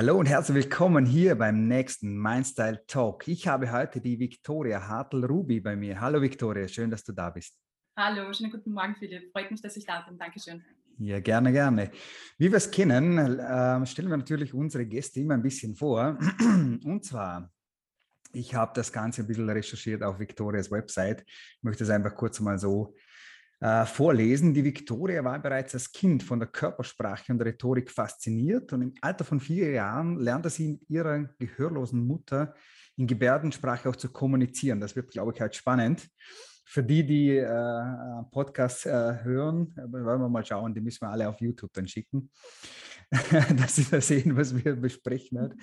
Hallo und herzlich willkommen hier beim nächsten Mindstyle Talk. Ich habe heute die Viktoria Hartl-Ruby bei mir. Hallo Viktoria, schön, dass du da bist. Hallo, schönen guten Morgen Philipp. Freut mich, dass ich da bin. Dankeschön. Ja, gerne, gerne. Wie wir es kennen, äh, stellen wir natürlich unsere Gäste immer ein bisschen vor. Und zwar, ich habe das Ganze ein bisschen recherchiert auf Viktorias Website. Ich möchte es einfach kurz mal so äh, vorlesen. Die Viktoria war bereits als Kind von der Körpersprache und Rhetorik fasziniert und im Alter von vier Jahren lernte sie mit ihrer gehörlosen Mutter in Gebärdensprache auch zu kommunizieren. Das wird, glaube ich, halt spannend. Für die, die äh, Podcasts äh, hören, äh, wollen wir mal schauen, die müssen wir alle auf YouTube dann schicken, dass sie da sehen, was wir besprechen.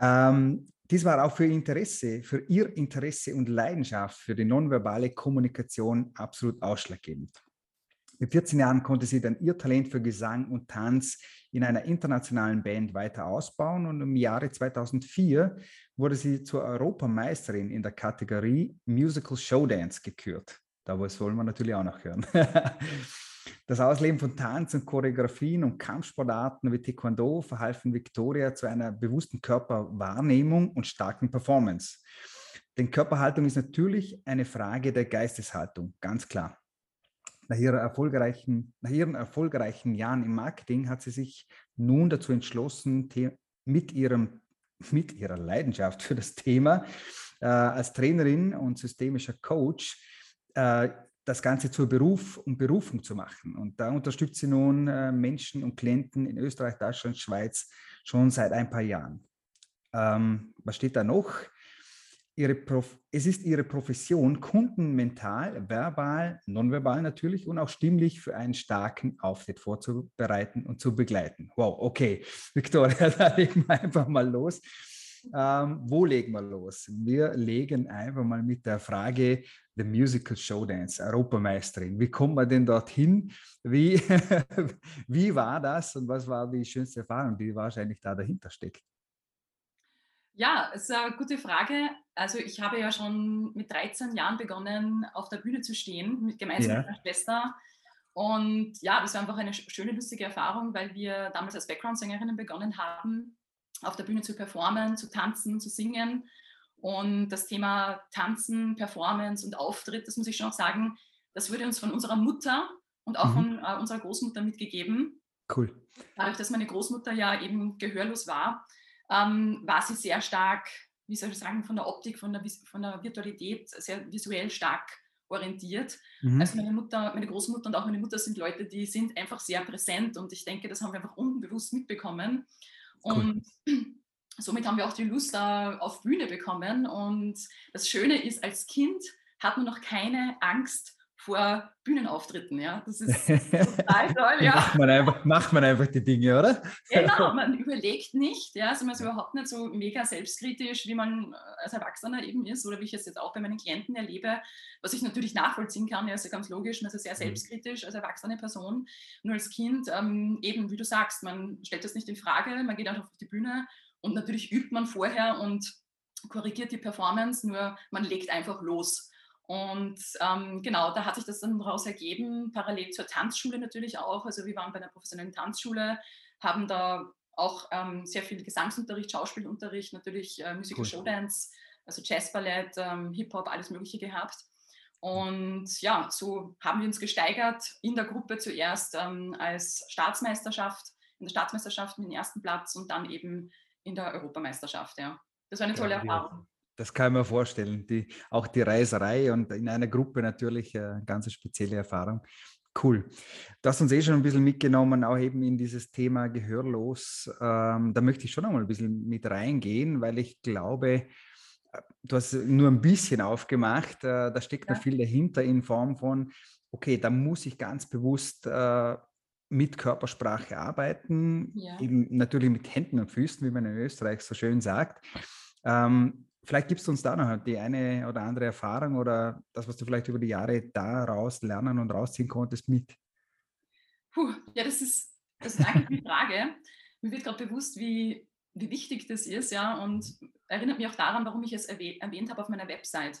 Ähm, dies war auch für Interesse, für ihr Interesse und Leidenschaft für die nonverbale Kommunikation absolut ausschlaggebend. Mit 14 Jahren konnte sie dann ihr Talent für Gesang und Tanz in einer internationalen Band weiter ausbauen und im Jahre 2004 wurde sie zur Europameisterin in der Kategorie Musical Showdance gekürt. Da wollen wir natürlich auch noch hören. Das Ausleben von Tanz und Choreografien und Kampfsportarten wie Taekwondo verhalfen Victoria zu einer bewussten Körperwahrnehmung und starken Performance. Denn Körperhaltung ist natürlich eine Frage der Geisteshaltung, ganz klar. Nach, erfolgreichen, nach ihren erfolgreichen Jahren im Marketing hat sie sich nun dazu entschlossen, mit, ihrem, mit ihrer Leidenschaft für das Thema äh, als Trainerin und systemischer Coach äh, das Ganze zur Beruf und Berufung zu machen. Und da unterstützt sie nun äh, Menschen und Klienten in Österreich, Deutschland, Schweiz schon seit ein paar Jahren. Ähm, was steht da noch? Es ist ihre Profession, Kunden mental, verbal, nonverbal natürlich und auch stimmlich für einen starken Auftritt vorzubereiten und zu begleiten. Wow, okay. Victoria, da legen wir einfach mal los. Ähm, wo legen wir los? Wir legen einfach mal mit der Frage The Musical Showdance, Europameisterin. Wie kommt man denn dorthin? Wie, wie war das und was war die schönste Erfahrung, die wahrscheinlich da dahinter steckt? Ja, es ist eine gute Frage. Also ich habe ja schon mit 13 Jahren begonnen, auf der Bühne zu stehen, mit, gemeinsam ja. mit meiner Schwester. Und ja, das war einfach eine schöne, lustige Erfahrung, weil wir damals als Background-Sängerinnen begonnen haben, auf der Bühne zu performen, zu tanzen, zu singen. Und das Thema Tanzen, Performance und Auftritt, das muss ich schon auch sagen, das wurde uns von unserer Mutter und auch mhm. von äh, unserer Großmutter mitgegeben. Cool. Dadurch, dass meine Großmutter ja eben gehörlos war, ähm, war sie sehr stark, wie soll ich sagen, von der Optik, von der, von der Virtualität sehr visuell stark orientiert. Mhm. Also meine Mutter, meine Großmutter und auch meine Mutter sind Leute, die sind einfach sehr präsent und ich denke, das haben wir einfach unbewusst mitbekommen. Und cool. somit haben wir auch die Lust auf Bühne bekommen. Und das Schöne ist, als Kind hat man noch keine Angst vor Bühnenauftritten. Ja? Das ist total toll. Ja. macht, man einfach, macht man einfach die Dinge, oder? Genau, man überlegt nicht. Ja? Also man ist überhaupt nicht so mega selbstkritisch, wie man äh, als Erwachsener eben ist oder wie ich es jetzt auch bei meinen Klienten erlebe, was ich natürlich nachvollziehen kann. Ja, ist ja ganz logisch, man ist sehr mhm. selbstkritisch als erwachsene Person. Nur als Kind, ähm, eben wie du sagst, man stellt das nicht in Frage, man geht einfach auf die Bühne und natürlich übt man vorher und korrigiert die Performance, nur man legt einfach los. Und ähm, genau, da hat sich das dann daraus ergeben, parallel zur Tanzschule natürlich auch. Also wir waren bei einer professionellen Tanzschule, haben da auch ähm, sehr viel Gesangsunterricht, Schauspielunterricht, natürlich äh, Musical cool. Showdance, also Jazzballett, ähm, Hip-Hop, alles Mögliche gehabt. Und ja, so haben wir uns gesteigert in der Gruppe zuerst ähm, als Staatsmeisterschaft, in der Staatsmeisterschaft mit dem ersten Platz und dann eben in der Europameisterschaft. Ja. Das war eine tolle ja, Erfahrung. Das kann ich mir vorstellen. Die, auch die Reiserei und in einer Gruppe natürlich eine ganz spezielle Erfahrung. Cool. Du hast uns eh schon ein bisschen mitgenommen, auch eben in dieses Thema Gehörlos. Ähm, da möchte ich schon einmal ein bisschen mit reingehen, weil ich glaube, äh, du hast nur ein bisschen aufgemacht. Äh, da steckt ja. noch viel dahinter in Form von, okay, da muss ich ganz bewusst äh, mit Körpersprache arbeiten, ja. eben natürlich mit Händen und Füßen, wie man in Österreich so schön sagt. Ähm, Vielleicht gibst du uns da noch die eine oder andere Erfahrung oder das, was du vielleicht über die Jahre daraus lernen und rausziehen konntest, mit. Puh, ja, das ist, das ist eigentlich die Frage. Mir wird gerade bewusst, wie, wie wichtig das ist, ja, und erinnert mich auch daran, warum ich es erwähnt, erwähnt habe auf meiner Website.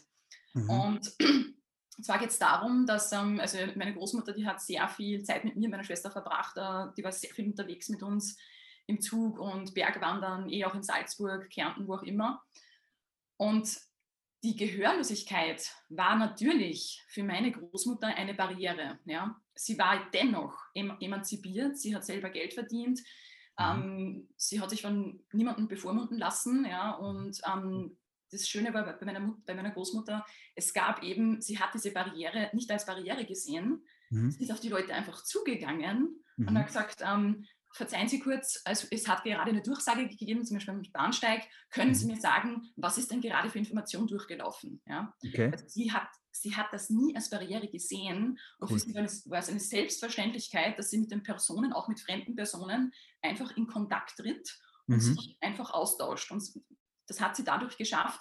Mhm. Und zwar geht es darum, dass ähm, also meine Großmutter, die hat sehr viel Zeit mit mir und meiner Schwester verbracht, äh, die war sehr viel unterwegs mit uns im Zug und Bergwandern, eh auch in Salzburg, Kärnten, wo auch immer. Und die Gehörlosigkeit war natürlich für meine Großmutter eine Barriere. Ja. Sie war dennoch emanzipiert, sie hat selber Geld verdient, mhm. ähm, sie hat sich von niemandem bevormunden lassen. Ja, und ähm, das Schöne war bei meiner, bei meiner, Großmutter, es gab eben, sie hat diese Barriere nicht als Barriere gesehen, mhm. sie ist auf die Leute einfach zugegangen mhm. und hat gesagt, ähm, verzeihen Sie kurz, also es hat gerade eine Durchsage gegeben, zum Beispiel am Bahnsteig, können Sie mhm. mir sagen, was ist denn gerade für Information durchgelaufen? Ja? Okay. Also sie, hat, sie hat das nie als Barriere gesehen und cool. für sie war es, war es eine Selbstverständlichkeit, dass sie mit den Personen, auch mit fremden Personen, einfach in Kontakt tritt und mhm. sich einfach austauscht. Und das hat sie dadurch geschafft,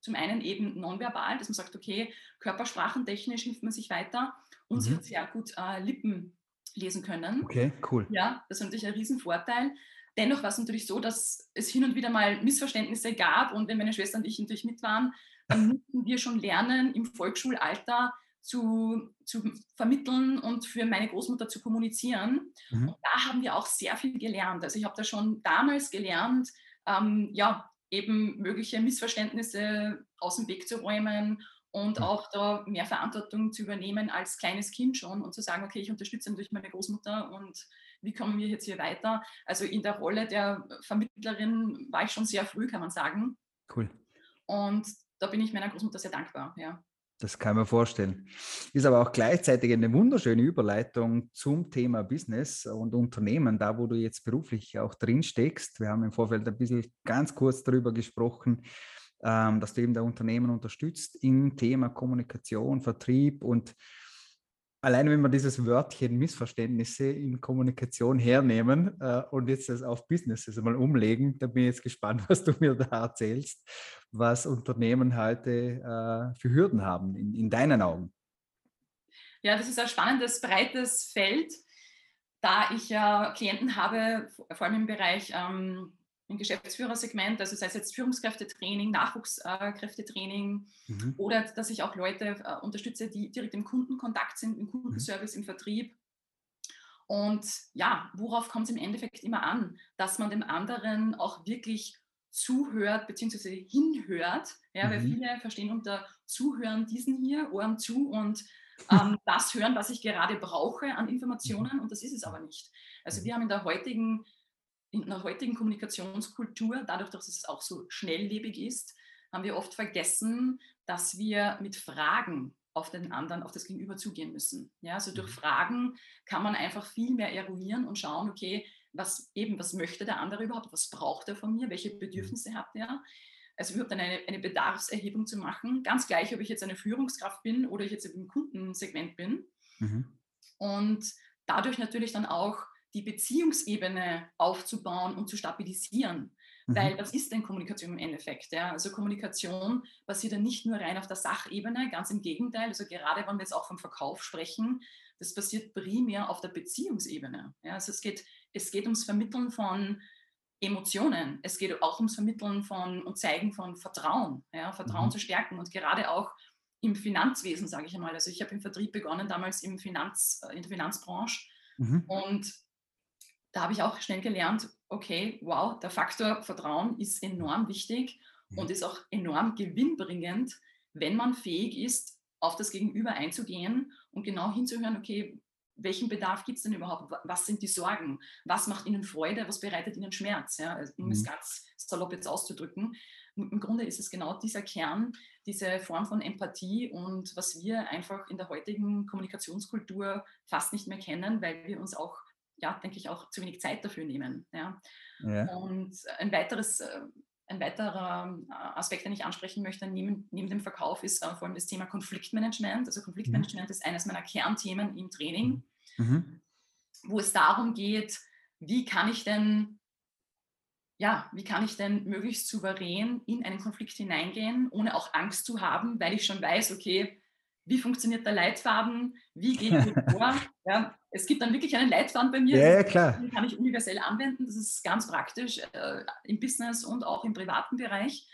zum einen eben nonverbal, dass man sagt, okay, körpersprachentechnisch hilft man sich weiter und mhm. sie hat sehr gut äh, Lippen lesen können. Okay, cool. Ja, das ist natürlich ein Riesenvorteil. Dennoch war es natürlich so, dass es hin und wieder mal Missverständnisse gab und wenn meine Schwester und ich natürlich mit waren, dann mussten wir schon lernen, im Volksschulalter zu, zu vermitteln und für meine Großmutter zu kommunizieren. Mhm. Und da haben wir auch sehr viel gelernt. Also ich habe da schon damals gelernt, ähm, ja, eben mögliche Missverständnisse aus dem Weg zu räumen und auch da mehr Verantwortung zu übernehmen als kleines Kind schon und zu sagen, okay, ich unterstütze natürlich meine Großmutter und wie kommen wir jetzt hier weiter? Also in der Rolle der Vermittlerin war ich schon sehr früh, kann man sagen. Cool. Und da bin ich meiner Großmutter sehr dankbar, ja. Das kann man vorstellen. Ist aber auch gleichzeitig eine wunderschöne Überleitung zum Thema Business und Unternehmen, da wo du jetzt beruflich auch drin steckst. Wir haben im Vorfeld ein bisschen ganz kurz darüber gesprochen, ähm, dass du eben der Unternehmen unterstützt im Thema Kommunikation, Vertrieb und alleine wenn wir dieses Wörtchen Missverständnisse in Kommunikation hernehmen äh, und jetzt das auf Businesses einmal umlegen, da bin ich jetzt gespannt, was du mir da erzählst, was Unternehmen heute äh, für Hürden haben in, in deinen Augen. Ja, das ist ein spannendes, breites Feld, da ich ja Klienten habe, vor allem im Bereich ähm, im Geschäftsführersegment, also sei es jetzt Führungskräftetraining, Nachwuchskräftetraining mhm. oder dass ich auch Leute äh, unterstütze, die direkt im Kundenkontakt sind, im Kundenservice, mhm. im Vertrieb. Und ja, worauf kommt es im Endeffekt immer an? Dass man dem anderen auch wirklich zuhört bzw. hinhört. Ja, mhm. weil viele verstehen unter Zuhören diesen hier, Ohren zu und ähm, das hören, was ich gerade brauche an Informationen und das ist es aber nicht. Also mhm. wir haben in der heutigen in der heutigen Kommunikationskultur, dadurch, dass es auch so schnelllebig ist, haben wir oft vergessen, dass wir mit Fragen auf den anderen, auf das Gegenüber zugehen müssen. Ja, also durch mhm. Fragen kann man einfach viel mehr eruieren und schauen, okay, was eben, was möchte der andere überhaupt, was braucht er von mir, welche mhm. Bedürfnisse hat er. Also überhaupt eine, eine Bedarfserhebung zu machen, ganz gleich, ob ich jetzt eine Führungskraft bin oder ich jetzt im Kundensegment bin. Mhm. Und dadurch natürlich dann auch die Beziehungsebene aufzubauen und zu stabilisieren. Mhm. Weil was ist denn Kommunikation im Endeffekt? Ja? Also Kommunikation basiert ja nicht nur rein auf der Sachebene, ganz im Gegenteil. Also gerade wenn wir jetzt auch vom Verkauf sprechen, das basiert primär auf der Beziehungsebene. Ja? Also es geht, es geht ums Vermitteln von Emotionen. Es geht auch ums Vermitteln von und Zeigen von Vertrauen, ja? Vertrauen mhm. zu stärken und gerade auch im Finanzwesen, sage ich einmal. Also ich habe im Vertrieb begonnen, damals im Finanz, äh, in der Finanzbranche. Mhm. Und da habe ich auch schnell gelernt, okay, wow, der Faktor Vertrauen ist enorm wichtig mhm. und ist auch enorm gewinnbringend, wenn man fähig ist, auf das Gegenüber einzugehen und genau hinzuhören, okay, welchen Bedarf gibt es denn überhaupt? Was sind die Sorgen? Was macht ihnen Freude? Was bereitet ihnen Schmerz? Ja, also, um mhm. es ganz salopp jetzt auszudrücken. Im Grunde ist es genau dieser Kern, diese Form von Empathie und was wir einfach in der heutigen Kommunikationskultur fast nicht mehr kennen, weil wir uns auch ja, denke ich, auch zu wenig Zeit dafür nehmen. Ja. ja. Und ein weiteres, äh, ein weiterer äh, Aspekt, den ich ansprechen möchte, neben, neben dem Verkauf, ist äh, vor allem das Thema Konfliktmanagement. Also Konfliktmanagement mhm. ist eines meiner Kernthemen im Training, mhm. mhm. wo es darum geht, wie kann ich denn ja, wie kann ich denn möglichst souverän in einen Konflikt hineingehen, ohne auch Angst zu haben, weil ich schon weiß, okay, wie funktioniert der Leitfaden, wie gehe ich vor. Ja, es gibt dann wirklich einen Leitfaden bei mir, ja, klar. den kann ich universell anwenden. Das ist ganz praktisch äh, im Business und auch im privaten Bereich.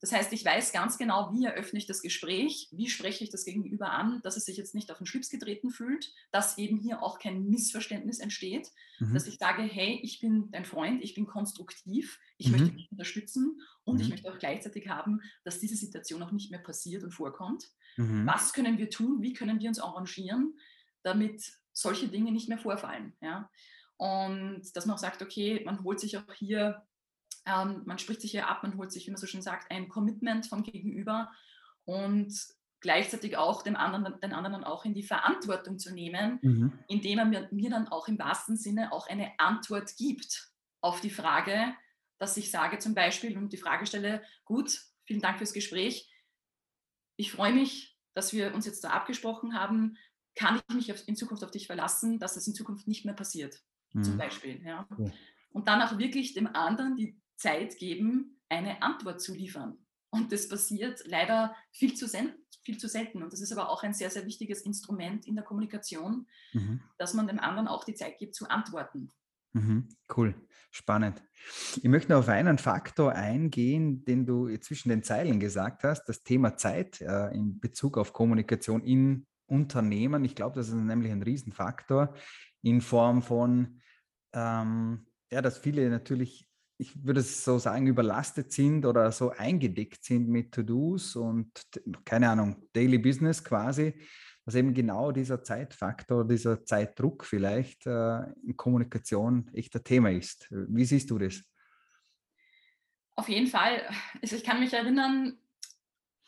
Das heißt, ich weiß ganz genau, wie eröffne ich das Gespräch, wie spreche ich das Gegenüber an, dass es sich jetzt nicht auf den Schlips getreten fühlt, dass eben hier auch kein Missverständnis entsteht, mhm. dass ich sage, hey, ich bin dein Freund, ich bin konstruktiv, ich mhm. möchte dich unterstützen und mhm. ich möchte auch gleichzeitig haben, dass diese Situation auch nicht mehr passiert und vorkommt. Mhm. Was können wir tun? Wie können wir uns arrangieren, damit solche Dinge nicht mehr vorfallen? Ja? Und dass man auch sagt, okay, man holt sich auch hier ähm, man spricht sich hier ab, man holt sich, wie man so schön sagt, ein Commitment vom Gegenüber und gleichzeitig auch dem anderen, den anderen auch in die Verantwortung zu nehmen, mhm. indem er mir, mir dann auch im wahrsten Sinne auch eine Antwort gibt auf die Frage, dass ich sage zum Beispiel und die Frage stelle, gut, vielen Dank fürs Gespräch. Ich freue mich, dass wir uns jetzt da abgesprochen haben. Kann ich mich in Zukunft auf dich verlassen, dass das in Zukunft nicht mehr passiert? Mhm. Zum Beispiel. Ja. Und dann auch wirklich dem anderen die Zeit geben, eine Antwort zu liefern. Und das passiert leider viel zu, viel zu selten. Und das ist aber auch ein sehr, sehr wichtiges Instrument in der Kommunikation, mhm. dass man dem anderen auch die Zeit gibt zu antworten. Mhm. Cool, spannend. Ich möchte noch auf einen Faktor eingehen, den du zwischen den Zeilen gesagt hast, das Thema Zeit äh, in Bezug auf Kommunikation in Unternehmen. Ich glaube, das ist nämlich ein Riesenfaktor in Form von, ähm, ja, dass viele natürlich ich würde es so sagen, überlastet sind oder so eingedeckt sind mit To-Dos und keine Ahnung, Daily Business quasi, dass eben genau dieser Zeitfaktor, dieser Zeitdruck vielleicht äh, in Kommunikation echt ein Thema ist. Wie siehst du das? Auf jeden Fall. Also ich kann mich erinnern,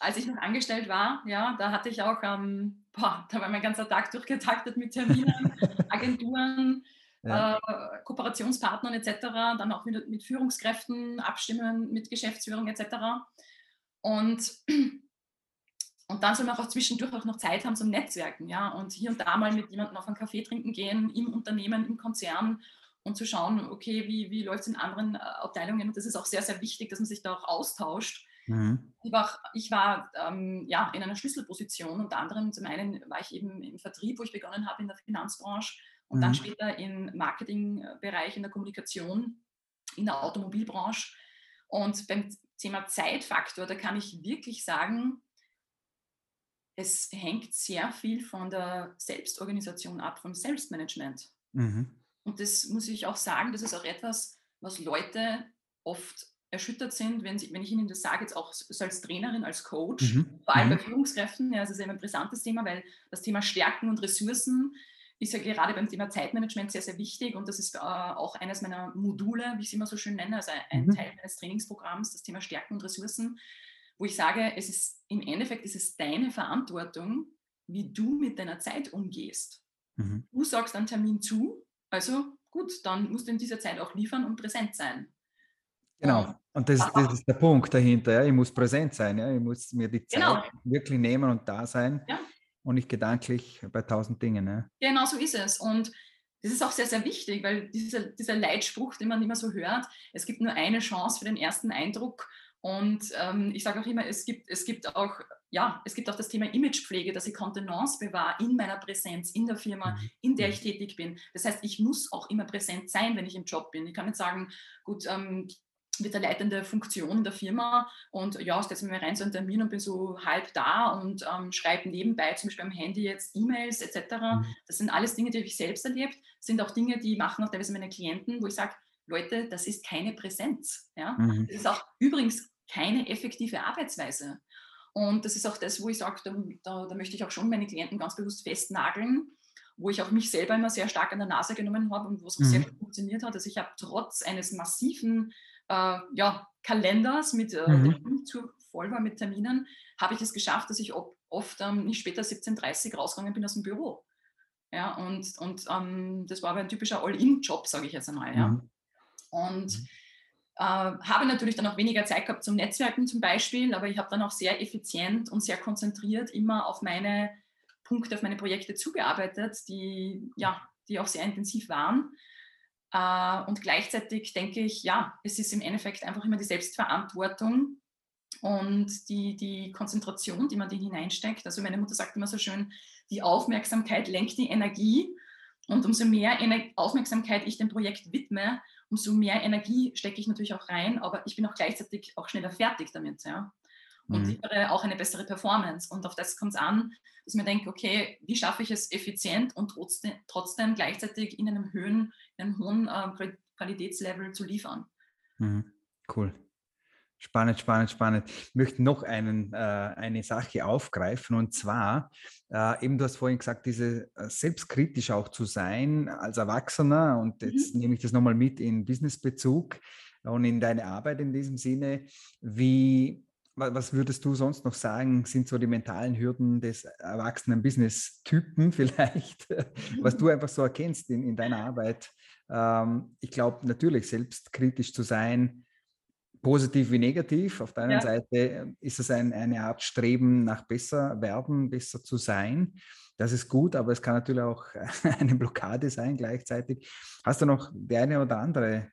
als ich noch angestellt war, ja, da hatte ich auch, ähm, boah, da war mein ganzer Tag durchgetaktet mit Terminen, Agenturen, ja. äh, Kooperationspartnern etc., dann auch mit, mit Führungskräften abstimmen, mit Geschäftsführung etc. Und, und dann soll man auch zwischendurch auch noch Zeit haben zum Netzwerken, ja, und hier und da mal mit jemandem auf einen Kaffee trinken gehen, im Unternehmen, im Konzern und zu schauen, okay, wie, wie läuft es in anderen äh, Abteilungen. Und das ist auch sehr, sehr wichtig, dass man sich da auch austauscht. Mhm. Ich war, ich war ähm, ja, in einer Schlüsselposition. Unter anderem zum einen war ich eben im Vertrieb, wo ich begonnen habe in der Finanzbranche und mhm. dann später im Marketingbereich, in der Kommunikation, in der Automobilbranche. Und beim Thema Zeitfaktor, da kann ich wirklich sagen, es hängt sehr viel von der Selbstorganisation ab, vom Selbstmanagement. Mhm. Und das muss ich auch sagen, das ist auch etwas, was Leute oft erschüttert sind, wenn, sie, wenn ich ihnen das sage, jetzt auch so als Trainerin, als Coach, mhm. vor allem mhm. bei Führungskräften, ja, das ist immer ein brisantes Thema, weil das Thema Stärken und Ressourcen ist ja gerade beim Thema Zeitmanagement sehr, sehr wichtig und das ist äh, auch eines meiner Module, wie ich es immer so schön nenne, also ein mhm. Teil meines Trainingsprogramms, das Thema Stärken und Ressourcen, wo ich sage, es ist im Endeffekt ist es deine Verantwortung, wie du mit deiner Zeit umgehst. Mhm. Du sagst einen Termin zu, also gut, dann musst du in dieser Zeit auch liefern und präsent sein. Genau, und das, das ist der Punkt dahinter. Ja. Ich muss präsent sein, ja. ich muss mir die Zeit genau. wirklich nehmen und da sein. Ja und nicht gedanklich bei tausend Dingen. Ne? Genau so ist es. Und das ist auch sehr, sehr wichtig, weil dieser, dieser Leitspruch, den man immer so hört, es gibt nur eine Chance für den ersten Eindruck. Und ähm, ich sage auch immer, es gibt, es gibt auch, ja, es gibt auch das Thema Imagepflege, dass ich Kontenance bewahre in meiner Präsenz, in der Firma, mhm. in der ich tätig bin. Das heißt, ich muss auch immer präsent sein, wenn ich im Job bin. Ich kann nicht sagen, gut, ähm, mit der leitenden Funktion der Firma und ja, setze mir rein so einen Termin und bin so halb da und ähm, schreibe nebenbei zum Beispiel am Handy jetzt E-Mails etc. Mhm. Das sind alles Dinge, die habe ich selbst erlebt, sind auch Dinge, die machen auch teilweise meine Klienten, wo ich sage, Leute, das ist keine Präsenz. Ja? Mhm. Das ist auch übrigens keine effektive Arbeitsweise. Und das ist auch das, wo ich sage, da, da, da möchte ich auch schon meine Klienten ganz bewusst festnageln, wo ich auch mich selber immer sehr stark an der Nase genommen habe und wo es auch mhm. sehr gut funktioniert hat. Also ich habe trotz eines massiven äh, ja, Kalenders mit äh, mhm. zu voll war mit Terminen, habe ich es geschafft, dass ich oft ähm, nicht später 17.30 Uhr rausgegangen bin aus dem Büro. Ja, und, und ähm, das war aber ein typischer All-In-Job, sage ich jetzt einmal. Ja. Mhm. Und mhm. äh, habe natürlich dann auch weniger Zeit gehabt zum Netzwerken zum Beispiel, aber ich habe dann auch sehr effizient und sehr konzentriert immer auf meine Punkte, auf meine Projekte zugearbeitet, die, ja, die auch sehr intensiv waren. Äh, und gleichzeitig denke ich, ja, es ist im Endeffekt einfach immer die Selbstverantwortung und die, die Konzentration, die man da hineinsteckt. Also meine Mutter sagt immer so schön, die Aufmerksamkeit lenkt die Energie. Und umso mehr Aufmerksamkeit ich dem Projekt widme, umso mehr Energie stecke ich natürlich auch rein, aber ich bin auch gleichzeitig auch schneller fertig damit. Ja? Und mhm. liefere auch eine bessere Performance. Und auf das kommt es an, dass man denkt, okay, wie schaffe ich es effizient und trotzdem, trotzdem gleichzeitig in einem, Höhen, in einem hohen äh, Qualitätslevel zu liefern. Mhm. Cool. Spannend, spannend, spannend. Ich möchte noch einen, äh, eine Sache aufgreifen und zwar, äh, eben du hast vorhin gesagt, diese äh, selbstkritisch auch zu sein als Erwachsener und jetzt mhm. nehme ich das nochmal mit in Businessbezug und in deine Arbeit in diesem Sinne. Wie, was würdest du sonst noch sagen, sind so die mentalen Hürden des erwachsenen Business-Typen vielleicht, was du einfach so erkennst in, in deiner Arbeit? Ähm, ich glaube natürlich, selbstkritisch zu sein, positiv wie negativ. Auf der einen ja. Seite äh, ist es ein, eine Art Streben nach besser werden, besser zu sein. Das ist gut, aber es kann natürlich auch eine Blockade sein gleichzeitig. Hast du noch die eine oder andere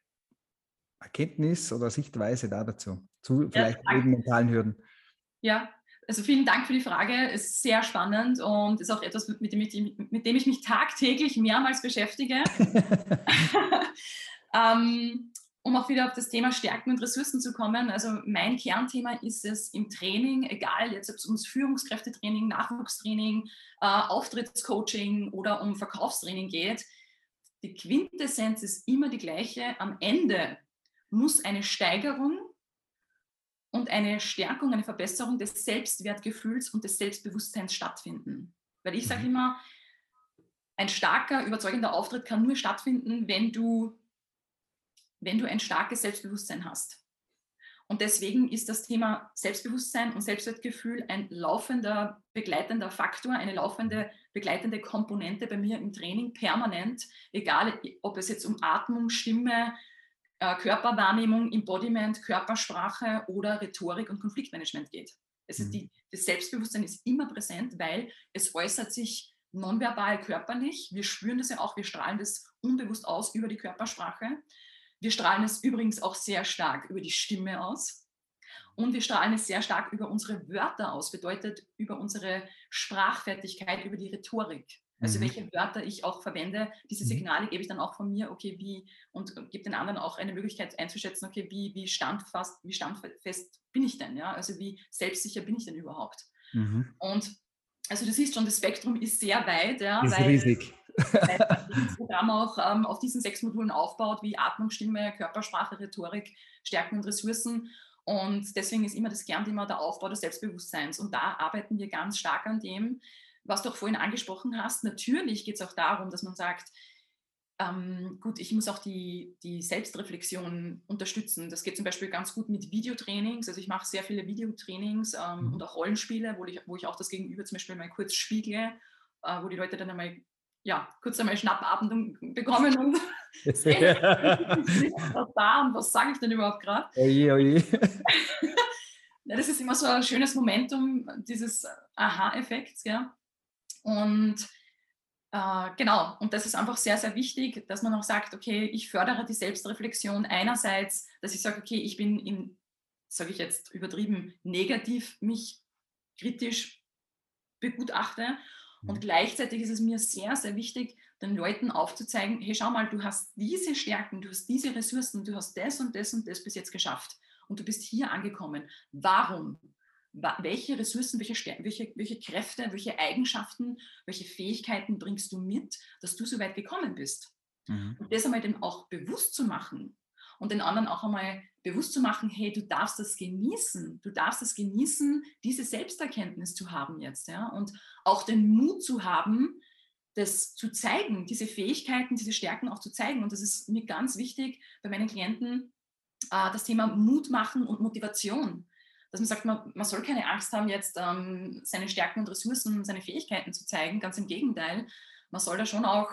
Erkenntnis oder Sichtweise da dazu? Zu vielleicht ja, mentalen Hürden? Ja, also vielen Dank für die Frage. Es ist sehr spannend und ist auch etwas, mit dem ich, mit dem ich mich tagtäglich mehrmals beschäftige. ähm, um auch wieder auf das Thema Stärken und Ressourcen zu kommen. Also mein Kernthema ist es im Training, egal jetzt ob es ums Führungskräftetraining, Nachwuchstraining, äh, Auftrittscoaching oder um Verkaufstraining geht. Die Quintessenz ist immer die gleiche. Am Ende muss eine Steigerung und eine Stärkung, eine Verbesserung des Selbstwertgefühls und des Selbstbewusstseins stattfinden. Weil ich sage mhm. immer, ein starker, überzeugender Auftritt kann nur stattfinden, wenn du wenn du ein starkes Selbstbewusstsein hast. Und deswegen ist das Thema Selbstbewusstsein und Selbstwertgefühl ein laufender, begleitender Faktor, eine laufende, begleitende Komponente bei mir im Training permanent, egal ob es jetzt um Atmung, Stimme, äh, Körperwahrnehmung, Embodiment, Körpersprache oder Rhetorik und Konfliktmanagement geht. Also mhm. die, das Selbstbewusstsein ist immer präsent, weil es äußert sich nonverbal körperlich. Wir spüren das ja auch, wir strahlen das unbewusst aus über die Körpersprache. Wir strahlen es übrigens auch sehr stark über die Stimme aus. Und wir strahlen es sehr stark über unsere Wörter aus, bedeutet über unsere Sprachfertigkeit, über die Rhetorik. Also mhm. welche Wörter ich auch verwende, diese mhm. Signale gebe ich dann auch von mir, okay, wie, und gebe den anderen auch eine Möglichkeit einzuschätzen, okay, wie, wie standfast, wie standfest bin ich denn, ja? Also wie selbstsicher bin ich denn überhaupt? Mhm. Und also das ist schon, das Spektrum ist sehr weit, ja, ist weil, riesig. weil das Programm auch ähm, auf diesen sechs Modulen aufbaut, wie Atmung, Stimme, Körpersprache, Rhetorik, Stärken und Ressourcen. Und deswegen ist immer das Kernthema der Aufbau des Selbstbewusstseins. Und da arbeiten wir ganz stark an dem, was du auch vorhin angesprochen hast. Natürlich geht es auch darum, dass man sagt, ähm, gut, ich muss auch die, die Selbstreflexion unterstützen. Das geht zum Beispiel ganz gut mit Videotrainings. Also ich mache sehr viele Videotrainings ähm, mhm. und auch Rollenspiele, wo ich, wo ich auch das Gegenüber zum Beispiel mal kurz spiegle, äh, wo die Leute dann einmal ja, kurz einmal Schnappatmung bekommen und was da und was sage ich denn überhaupt gerade? Oje, oje. ja, das ist immer so ein schönes Momentum dieses Aha-Effekts, ja. Und äh, genau, und das ist einfach sehr, sehr wichtig, dass man auch sagt, okay, ich fördere die Selbstreflexion einerseits, dass ich sage, okay, ich bin in, sage ich jetzt übertrieben, negativ mich kritisch begutachte. Und mhm. gleichzeitig ist es mir sehr, sehr wichtig, den Leuten aufzuzeigen, hey, schau mal, du hast diese Stärken, du hast diese Ressourcen, du hast das und das und das bis jetzt geschafft und du bist hier angekommen. Warum? Welche Ressourcen, welche, welche, welche Kräfte, welche Eigenschaften, welche Fähigkeiten bringst du mit, dass du so weit gekommen bist. Mhm. Und das einmal dem auch bewusst zu machen und den anderen auch einmal bewusst zu machen, hey, du darfst das genießen, du darfst es genießen, diese Selbsterkenntnis zu haben jetzt, ja, und auch den Mut zu haben, das zu zeigen, diese Fähigkeiten, diese Stärken auch zu zeigen. Und das ist mir ganz wichtig bei meinen Klienten, äh, das Thema Mut machen und Motivation dass man sagt, man, man soll keine Angst haben, jetzt ähm, seine Stärken und Ressourcen, seine Fähigkeiten zu zeigen. Ganz im Gegenteil, man soll da schon auch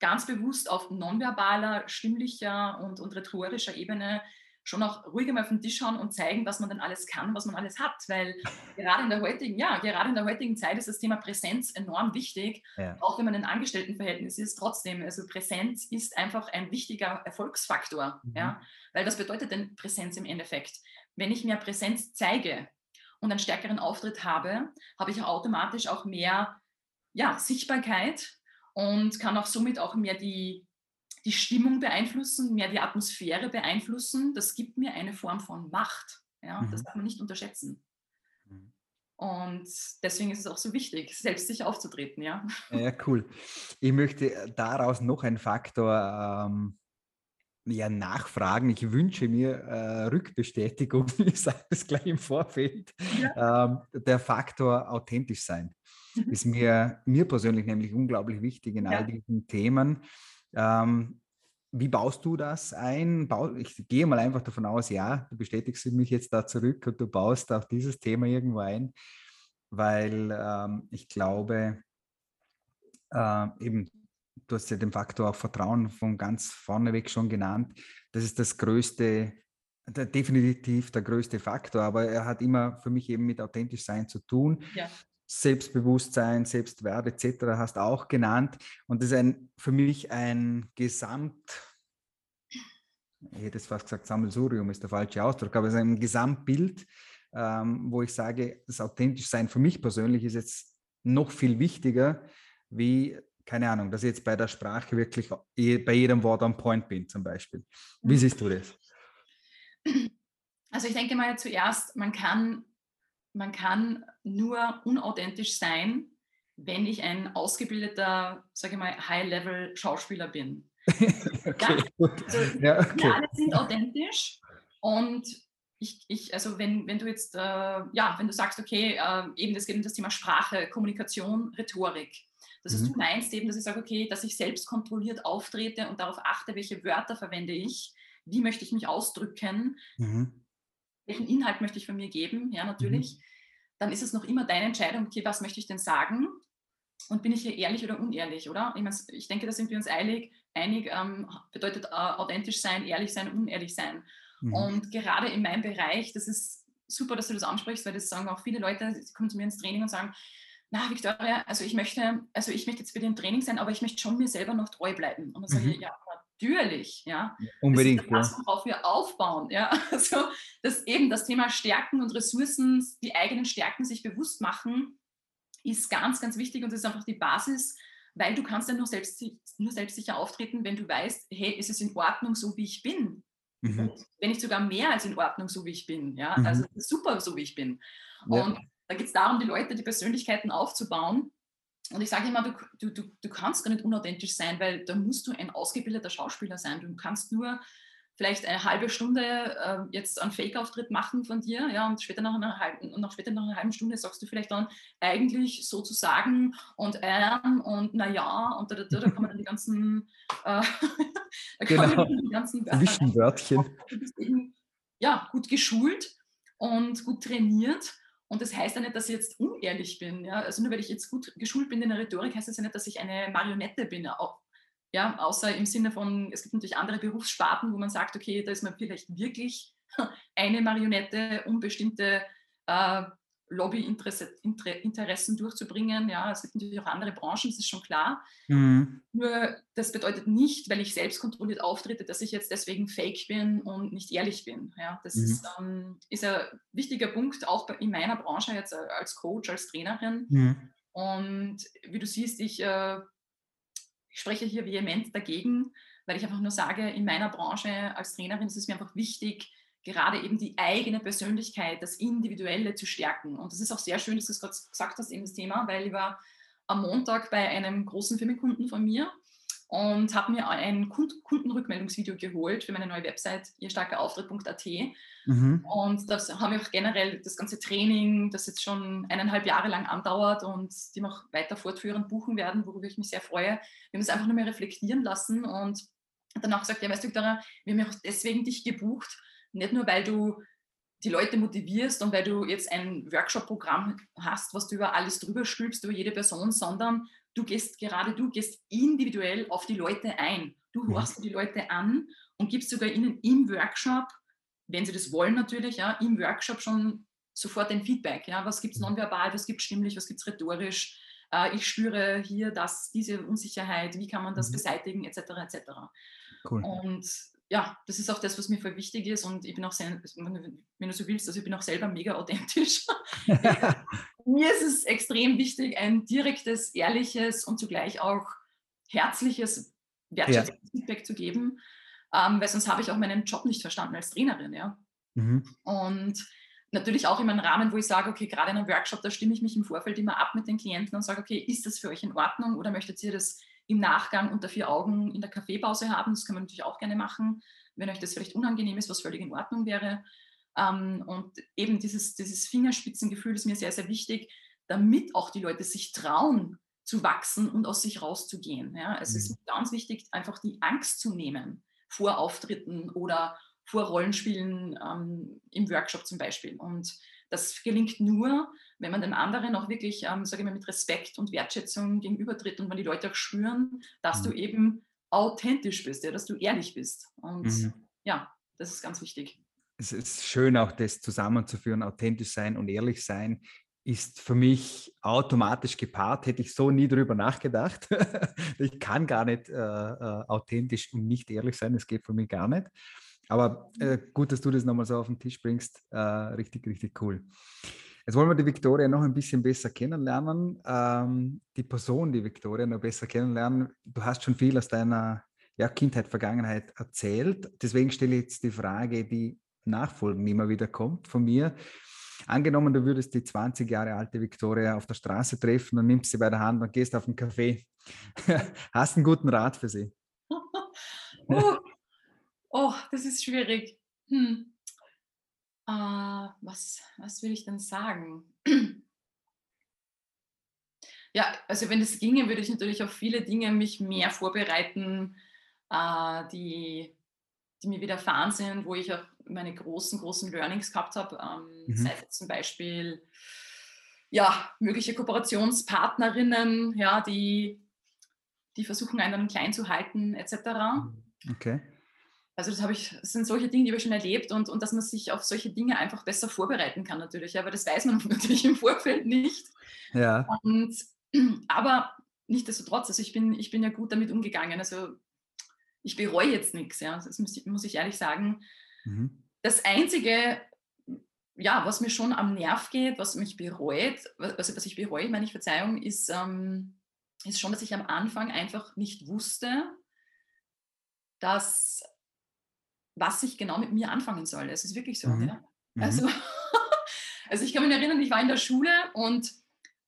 ganz bewusst auf nonverbaler, stimmlicher und, und rhetorischer Ebene schon auch ruhig einmal auf den Tisch schauen und zeigen, was man dann alles kann, was man alles hat. Weil gerade in der heutigen, ja, gerade in der heutigen Zeit ist das Thema Präsenz enorm wichtig. Ja. Auch wenn man in Angestelltenverhältnis ist, trotzdem. Also Präsenz ist einfach ein wichtiger Erfolgsfaktor. Mhm. Ja? Weil was bedeutet denn Präsenz im Endeffekt? Wenn ich mehr Präsenz zeige und einen stärkeren Auftritt habe, habe ich automatisch auch mehr ja, Sichtbarkeit und kann auch somit auch mehr die die Stimmung beeinflussen, mehr die Atmosphäre beeinflussen. Das gibt mir eine Form von Macht. Ja? Mhm. Das darf man nicht unterschätzen. Mhm. Und deswegen ist es auch so wichtig, selbst sich aufzutreten. Ja, ja cool. Ich möchte daraus noch einen Faktor ähm, ja, nachfragen. Ich wünsche mir äh, Rückbestätigung, ich sage das gleich im Vorfeld. Ja. Ähm, der Faktor authentisch sein mhm. ist mir, mir persönlich nämlich unglaublich wichtig in ja. all diesen Themen. Ähm, wie baust du das ein? Ich gehe mal einfach davon aus, ja, du bestätigst mich jetzt da zurück und du baust auch dieses Thema irgendwo ein, weil ähm, ich glaube, äh, eben du hast ja den Faktor auch Vertrauen von ganz vorneweg schon genannt. Das ist das größte, der, definitiv der größte Faktor, aber er hat immer für mich eben mit authentisch sein zu tun. Ja. Selbstbewusstsein, Selbstwert etc. hast auch genannt. Und das ist ein, für mich ein Gesamt, ich hätte es fast gesagt, Sammelsurium ist der falsche Ausdruck, aber es ist ein Gesamtbild, ähm, wo ich sage, das authentisch sein für mich persönlich ist jetzt noch viel wichtiger, wie keine Ahnung, dass ich jetzt bei der Sprache wirklich bei jedem Wort on point bin, zum Beispiel. Wie mhm. siehst du das? Also ich denke mal zuerst, man kann, man kann nur unauthentisch sein, wenn ich ein ausgebildeter, sage ich mal, High-Level-Schauspieler bin. okay, ja? Also, ja, okay. Wir alle sind authentisch und ich, ich, also wenn, wenn du jetzt, äh, ja, wenn du sagst, okay, äh, eben es geht um das Thema Sprache, Kommunikation, Rhetorik, das heißt, mhm. du meinst eben, dass ich sage, okay, dass ich selbst kontrolliert auftrete und darauf achte, welche Wörter verwende ich, wie möchte ich mich ausdrücken, mhm. welchen Inhalt möchte ich von mir geben, ja, natürlich. Mhm. Dann ist es noch immer deine Entscheidung, okay, was möchte ich denn sagen? Und bin ich hier ehrlich oder unehrlich, oder? Ich, meine, ich denke, da sind wir uns einig. Einig ähm, bedeutet äh, authentisch sein, ehrlich sein, unehrlich sein. Mhm. Und gerade in meinem Bereich, das ist super, dass du das ansprichst, weil das sagen auch viele Leute, die kommen zu mir ins Training und sagen, na Victoria, also ich möchte, also ich möchte jetzt wieder im Training sein, aber ich möchte schon mir selber noch treu bleiben. Und dann sage ich, mhm. ja, natürlich, ja. Unbedingt. Das ist das, worauf wir aufbauen, ja. Also, dass eben das Thema Stärken und Ressourcen, die eigenen Stärken sich bewusst machen, ist ganz, ganz wichtig und das ist einfach die Basis, weil du kannst ja nur, selbst, nur selbstsicher auftreten, wenn du weißt, hey, ist es in Ordnung, so wie ich bin. Mhm. Wenn nicht sogar mehr als in Ordnung, so wie ich bin. Ja? Mhm. Also super, so wie ich bin. Ja. Und da geht es darum, die Leute, die Persönlichkeiten aufzubauen. Und ich sage immer, du, du, du kannst gar nicht unauthentisch sein, weil da musst du ein ausgebildeter Schauspieler sein. Du kannst nur vielleicht eine halbe Stunde äh, jetzt einen Fake-Auftritt machen von dir, ja, und später nach einer halben, und nach später nach einer halben Stunde sagst du vielleicht dann eigentlich sozusagen und ähm und naja, und da, da, da, kann man dann die ganzen, äh, genau. die ganzen Wörter, Du bist eben ja, gut geschult und gut trainiert und das heißt ja nicht, dass ich jetzt unehrlich bin. Ja? Also nur weil ich jetzt gut geschult bin in der Rhetorik, heißt das ja nicht, dass ich eine Marionette bin. Ja, außer im Sinne von, es gibt natürlich andere Berufssparten, wo man sagt, okay, da ist man vielleicht wirklich eine Marionette, um bestimmte äh, Lobbyinteressen durchzubringen. Ja, es gibt natürlich auch andere Branchen, das ist schon klar. Mhm. Nur das bedeutet nicht, weil ich selbst kontrolliert auftrete, dass ich jetzt deswegen fake bin und nicht ehrlich bin. Ja, das mhm. ist, ähm, ist ein wichtiger Punkt, auch in meiner Branche jetzt äh, als Coach, als Trainerin. Mhm. Und wie du siehst, ich, äh, ich spreche hier vehement dagegen, weil ich einfach nur sage, in meiner Branche als Trainerin ist es mir einfach wichtig, gerade eben die eigene Persönlichkeit, das Individuelle zu stärken. Und das ist auch sehr schön, dass du es gerade gesagt hast, eben das Thema, weil ich war am Montag bei einem großen Firmenkunden von mir und habe mir ein Kundenrückmeldungsvideo geholt für meine neue Website ihrstarkerauftritt.at. Mhm. Und das haben wir auch generell das ganze Training, das jetzt schon eineinhalb Jahre lang andauert und die noch weiter fortführend buchen werden, worüber ich mich sehr freue. Wir haben es einfach nur mehr reflektieren lassen und danach gesagt, ja, weißt du, Victoria, wir haben ja auch deswegen dich gebucht, nicht nur, weil du die Leute motivierst und weil du jetzt ein Workshop-Programm hast, was du über alles drüber stülpst, über jede Person, sondern du gehst gerade du gehst individuell auf die Leute ein. Du mhm. horchst die Leute an und gibst sogar ihnen im Workshop, wenn sie das wollen natürlich, ja, im Workshop schon sofort ein Feedback. Ja, was gibt es nonverbal, was gibt es stimmlich, was gibt es rhetorisch. Äh, ich spüre hier das, diese Unsicherheit, wie kann man das mhm. beseitigen, etc. etc. Cool. Und ja, das ist auch das, was mir voll wichtig ist und ich bin auch, sehr, wenn du so willst, also ich bin auch selber mega authentisch. mir ist es extrem wichtig, ein direktes, ehrliches und zugleich auch herzliches wertschätzendes ja. Feedback zu geben, ähm, weil sonst habe ich auch meinen Job nicht verstanden als Trainerin. Ja? Mhm. Und natürlich auch in einem Rahmen, wo ich sage, okay, gerade in einem Workshop, da stimme ich mich im Vorfeld immer ab mit den Klienten und sage, okay, ist das für euch in Ordnung oder möchtet ihr das im Nachgang unter vier Augen in der Kaffeepause haben? Das kann man natürlich auch gerne machen, wenn euch das vielleicht unangenehm ist, was völlig in Ordnung wäre. Ähm, und eben dieses, dieses Fingerspitzengefühl ist mir sehr, sehr wichtig, damit auch die Leute sich trauen, zu wachsen und aus sich rauszugehen. Ja? Es mhm. ist ganz wichtig, einfach die Angst zu nehmen vor Auftritten oder vor Rollenspielen ähm, im Workshop zum Beispiel. Und das gelingt nur, wenn man den anderen auch wirklich, ähm, sage ich mal, mit Respekt und Wertschätzung gegenübertritt und wenn die Leute auch spüren, dass mhm. du eben authentisch bist, ja, dass du ehrlich bist. Und mhm. ja, das ist ganz wichtig. Es ist schön, auch das zusammenzuführen, authentisch sein und ehrlich sein ist für mich automatisch gepaart, hätte ich so nie darüber nachgedacht. ich kann gar nicht äh, äh, authentisch und nicht ehrlich sein, das geht für mich gar nicht. Aber äh, gut, dass du das nochmal so auf den Tisch bringst. Äh, richtig, richtig cool. Jetzt wollen wir die Viktoria noch ein bisschen besser kennenlernen. Ähm, die Person, die Viktoria, noch besser kennenlernen. Du hast schon viel aus deiner ja, Kindheit, Vergangenheit erzählt. Deswegen stelle ich jetzt die Frage, die nachfolgend immer wieder kommt von mir. Angenommen, du würdest die 20 Jahre alte Viktoria auf der Straße treffen und nimmst sie bei der Hand und gehst auf einen Café. Hast einen guten Rat für sie? oh, oh, das ist schwierig. Hm. Uh, was, was will ich denn sagen? ja, also wenn es ginge, würde ich natürlich auf viele Dinge mich mehr vorbereiten, uh, die, die mir widerfahren sind, wo ich auch meine großen, großen Learnings gehabt habe. Ähm, mhm. Sei es zum Beispiel ja, mögliche Kooperationspartnerinnen, ja, die, die versuchen, einen klein zu halten, etc. Okay. Also das habe ich, das sind solche Dinge, die habe ich schon erlebt und, und dass man sich auf solche Dinge einfach besser vorbereiten kann natürlich, aber das weiß man natürlich im Vorfeld nicht. Ja. Und, aber nichtsdestotrotz, also ich bin, ich bin ja gut damit umgegangen. Also ich bereue jetzt nichts, ja. Das muss, muss ich ehrlich sagen. Mhm. Das Einzige, ja, was mir schon am Nerv geht, was mich bereut, also was ich bereue, meine ich Verzeihung, ist, ähm, ist schon, dass ich am Anfang einfach nicht wusste, dass was ich genau mit mir anfangen soll. Es ist wirklich so. Mhm. Ja? Mhm. Also, also ich kann mich erinnern, ich war in der Schule und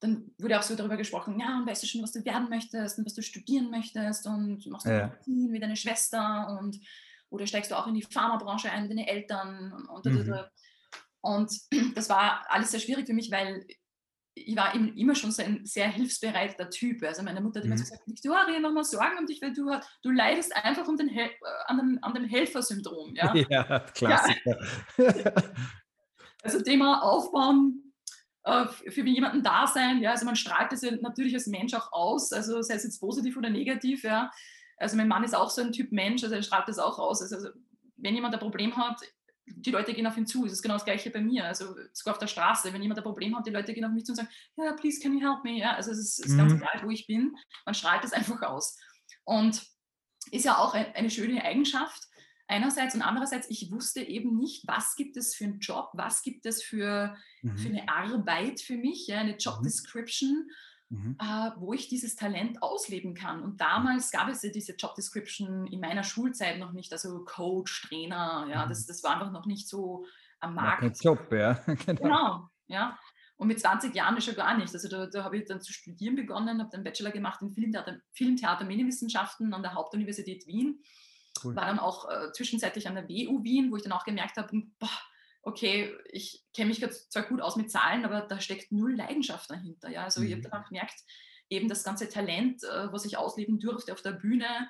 dann wurde auch so darüber gesprochen, ja, und weißt du schon, was du werden möchtest und was du studieren möchtest und machst du ja. Medizin wie deine Schwester und oder steigst du auch in die Pharmabranche ein, deine Eltern und, und, mhm. und das war alles sehr schwierig für mich, weil ich war immer schon so ein sehr hilfsbereiter Typ. Also meine Mutter hat immer mhm. so gesagt, Victoria, mach mal Sorgen um dich, weil du, du leidest einfach um den Hel an, dem, an dem Helfersyndrom. Ja, ja Klassiker. Ja. Also Thema Aufbauen, äh, für jemanden da sein. Ja, also man strahlt das ja natürlich als Mensch auch aus, also sei es jetzt positiv oder negativ. Ja. Also mein Mann ist auch so ein Typ Mensch, also er strahlt das auch aus. Also wenn jemand ein Problem hat, die Leute gehen auf ihn zu. Es ist genau das Gleiche bei mir. Also sogar auf der Straße, wenn jemand ein Problem hat, die Leute gehen auf mich zu und sagen, ja, yeah, please, can you help me? Ja, also es ist, ist mhm. ganz egal, wo ich bin. Man strahlt es einfach aus. Und ist ja auch eine schöne Eigenschaft. Einerseits und andererseits, ich wusste eben nicht, was gibt es für einen Job, was gibt es für, mhm. für eine Arbeit für mich, ja, eine Job. Description mhm. Äh, wo ich dieses Talent ausleben kann. Und damals gab es ja diese Job Description in meiner Schulzeit noch nicht, also Coach, Trainer, ja, mhm. das, das war einfach noch nicht so am Markt. Kein Job, ja. genau. genau, ja. Und mit 20 Jahren ist schon gar nicht. Also da, da habe ich dann zu studieren begonnen, habe dann Bachelor gemacht in Filmtheater, Filmtheater Medienwissenschaften an der Hauptuniversität Wien. Cool. War dann auch äh, zwischenzeitlich an der WU Wien, wo ich dann auch gemerkt habe, boah, okay, ich kenne mich zwar gut aus mit Zahlen, aber da steckt null Leidenschaft dahinter. Ja? Also mhm. ich habe dann auch gemerkt, eben das ganze Talent, äh, was ich ausleben durfte auf der Bühne,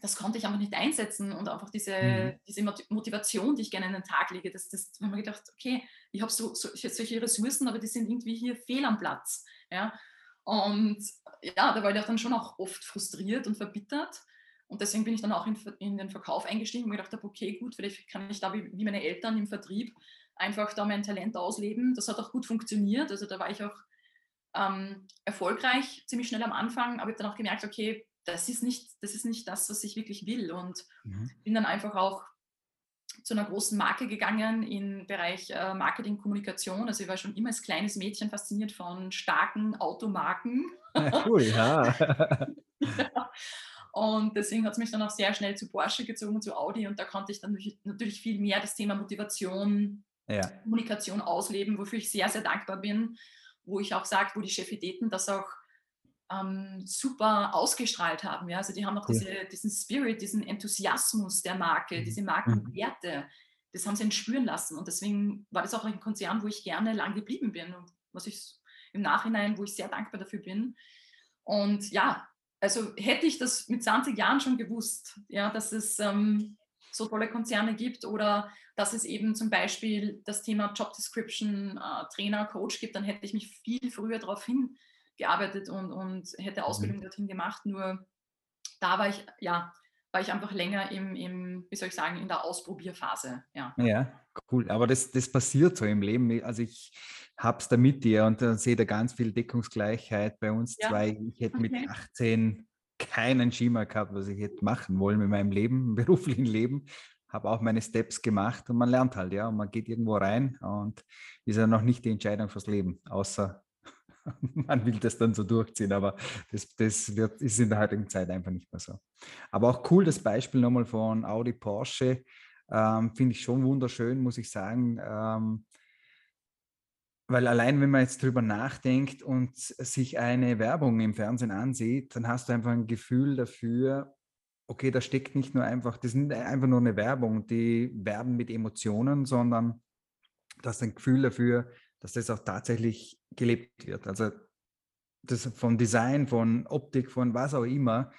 das konnte ich einfach nicht einsetzen und einfach diese, mhm. diese Motivation, die ich gerne an den Tag lege, das, das haben wir gedacht, okay, ich habe so, so, solche Ressourcen, aber die sind irgendwie hier fehl am Platz. Ja? Und ja, da war ich dann schon auch oft frustriert und verbittert. Und deswegen bin ich dann auch in, in den Verkauf eingestiegen und gedacht habe, okay, gut, vielleicht kann ich da wie, wie, meine Eltern im Vertrieb einfach da mein Talent ausleben. Das hat auch gut funktioniert. Also da war ich auch ähm, erfolgreich, ziemlich schnell am Anfang, aber ich habe dann auch gemerkt, okay, das ist nicht das, ist nicht das was ich wirklich will. Und mhm. bin dann einfach auch zu einer großen Marke gegangen im Bereich äh, Marketing, Kommunikation. Also ich war schon immer als kleines Mädchen fasziniert von starken Automarken. Ja, cool, ja. ja. Und deswegen hat es mich dann auch sehr schnell zu Porsche gezogen, zu Audi. Und da konnte ich dann natürlich viel mehr das Thema Motivation, ja. Kommunikation ausleben, wofür ich sehr, sehr dankbar bin. Wo ich auch sage, wo die Chefideten das auch ähm, super ausgestrahlt haben. Ja? Also die haben auch diese, diesen Spirit, diesen Enthusiasmus der Marke, mhm. diese Markenwerte, das haben sie entspüren lassen. Und deswegen war das auch ein Konzern, wo ich gerne lang geblieben bin und was ich im Nachhinein, wo ich sehr dankbar dafür bin. Und ja, also hätte ich das mit 20 Jahren schon gewusst, ja, dass es ähm, so tolle Konzerne gibt oder dass es eben zum Beispiel das Thema Job Description, äh, Trainer, Coach gibt, dann hätte ich mich viel früher darauf hingearbeitet und, und hätte mhm. Ausbildung mhm. dorthin gemacht. Nur da war ich, ja, war ich einfach länger im, im, wie soll ich sagen, in der Ausprobierphase. Ja, ja cool. Aber das, das passiert so im Leben. Also ich habe es da mit dir und da sehe da ganz viel Deckungsgleichheit bei uns ja. zwei. Ich hätte okay. mit 18 keinen Schimmer gehabt, was ich hätte machen wollen mit meinem Leben, beruflichen Leben. Habe auch meine Steps gemacht und man lernt halt, ja, und man geht irgendwo rein und ist ja noch nicht die Entscheidung fürs Leben, außer man will das dann so durchziehen, aber das, das wird, ist in der heutigen Zeit einfach nicht mehr so. Aber auch cool, das Beispiel nochmal von Audi Porsche, ähm, finde ich schon wunderschön, muss ich sagen. Ähm, weil allein, wenn man jetzt drüber nachdenkt und sich eine Werbung im Fernsehen ansieht, dann hast du einfach ein Gefühl dafür, okay, da steckt nicht nur einfach, das ist einfach nur eine Werbung, die werben mit Emotionen, sondern du hast ein Gefühl dafür, dass das auch tatsächlich gelebt wird. Also das von Design, von Optik, von was auch immer,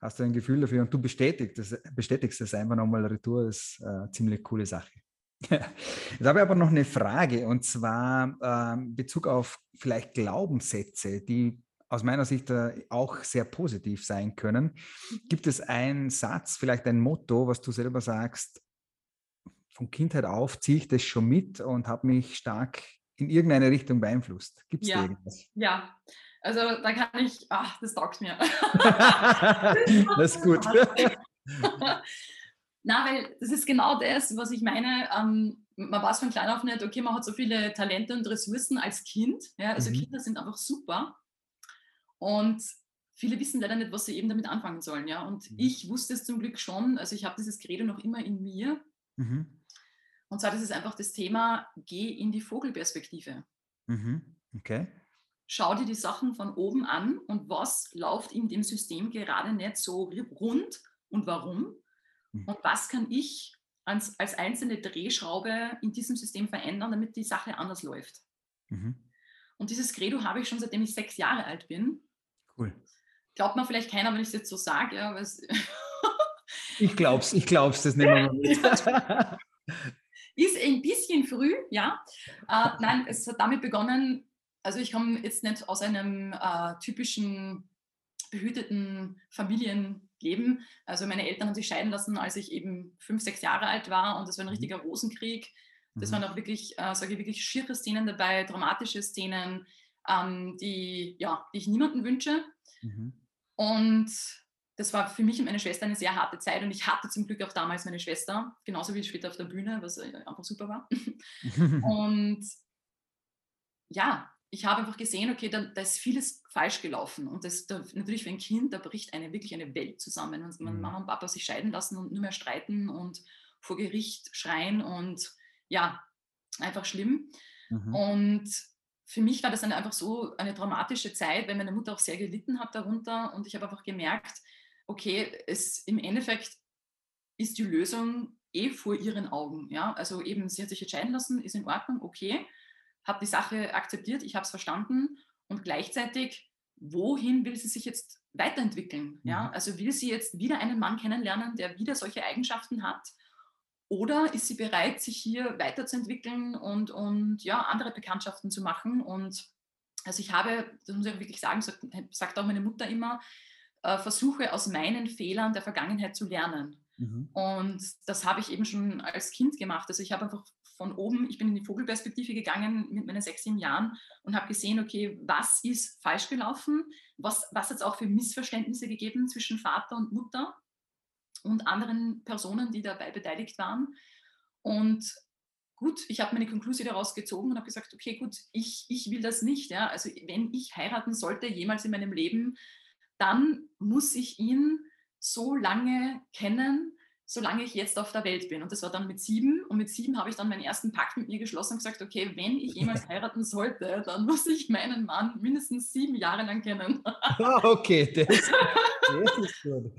hast du ein Gefühl dafür und du bestätigst das, bestätigst das einfach nochmal retour, ist eine ziemlich coole Sache. Jetzt habe ich aber noch eine Frage und zwar äh, in Bezug auf vielleicht Glaubenssätze, die aus meiner Sicht äh, auch sehr positiv sein können. Gibt es einen Satz, vielleicht ein Motto, was du selber sagst, von Kindheit auf ziehe ich das schon mit und habe mich stark in irgendeine Richtung beeinflusst? Gibt es ja. da irgendwas? Ja, also da kann ich, ach, das taugt mir. das ist gut. Na, weil das ist genau das, was ich meine. Ähm, man weiß von klein auf nicht, okay, man hat so viele Talente und Ressourcen als Kind. Ja, also mhm. Kinder sind einfach super. Und viele wissen leider nicht, was sie eben damit anfangen sollen. Ja, und mhm. ich wusste es zum Glück schon. Also ich habe dieses Credo noch immer in mir. Mhm. Und zwar, das ist einfach das Thema, geh in die Vogelperspektive. Mhm. Okay. Schau dir die Sachen von oben an und was läuft in dem System gerade nicht so rund und warum. Mhm. Und was kann ich als, als einzelne Drehschraube in diesem System verändern, damit die Sache anders läuft. Mhm. Und dieses Credo habe ich schon seitdem ich sechs Jahre alt bin. Cool. Glaubt man vielleicht keiner, wenn ich es jetzt so sage. Ja, ich glaub's, ich glaub's, das nehmen wir mit. Ist ein bisschen früh, ja. Äh, nein, es hat damit begonnen, also ich komme jetzt nicht aus einem äh, typischen behüteten Familienleben. Also meine Eltern haben sich scheiden lassen, als ich eben fünf, sechs Jahre alt war und das war ein mhm. richtiger Rosenkrieg. Das mhm. waren auch wirklich, äh, sage ich, wirklich schiere Szenen dabei, dramatische Szenen, ähm, die, ja, die ich niemandem wünsche. Mhm. Und das war für mich und meine Schwester eine sehr harte Zeit und ich hatte zum Glück auch damals meine Schwester, genauso wie später auf der Bühne, was äh, einfach super war. und ja, ich habe einfach gesehen, okay, da, da, ist vieles falsch gelaufen und das da, natürlich für ein Kind, da bricht eine wirklich eine Welt zusammen, wenn mhm. Mama und Papa sich scheiden lassen und nur mehr streiten und vor Gericht schreien und ja, einfach schlimm. Mhm. Und für mich war das dann einfach so eine dramatische Zeit, weil meine Mutter auch sehr gelitten hat darunter und ich habe einfach gemerkt, okay, es im Endeffekt ist die Lösung eh vor ihren Augen. Ja? Also eben, sie hat sich entscheiden lassen, ist in Ordnung, okay, habe die Sache akzeptiert, ich habe es verstanden und gleichzeitig, wohin will sie sich jetzt weiterentwickeln? Ja? Mhm. Also will sie jetzt wieder einen Mann kennenlernen, der wieder solche Eigenschaften hat? Oder ist sie bereit, sich hier weiterzuentwickeln und, und ja, andere Bekanntschaften zu machen? Und also ich habe, das muss ich auch wirklich sagen, sagt, sagt auch meine Mutter immer, äh, versuche aus meinen Fehlern der Vergangenheit zu lernen. Mhm. Und das habe ich eben schon als Kind gemacht. Also ich habe einfach von oben, ich bin in die Vogelperspektive gegangen mit meinen sechs, sieben Jahren und habe gesehen, okay, was ist falsch gelaufen? Was, was hat es auch für Missverständnisse gegeben zwischen Vater und Mutter und anderen Personen, die dabei beteiligt waren? Und gut, ich habe meine Konklusion daraus gezogen und habe gesagt, okay, gut, ich, ich will das nicht. Ja? Also wenn ich heiraten sollte, jemals in meinem Leben, dann muss ich ihn so lange kennen, solange ich jetzt auf der Welt bin. Und das war dann mit sieben. Und mit sieben habe ich dann meinen ersten Pakt mit mir geschlossen und gesagt, okay, wenn ich jemals heiraten sollte, dann muss ich meinen Mann mindestens sieben Jahre lang kennen. Ah, okay, das, das ist gut.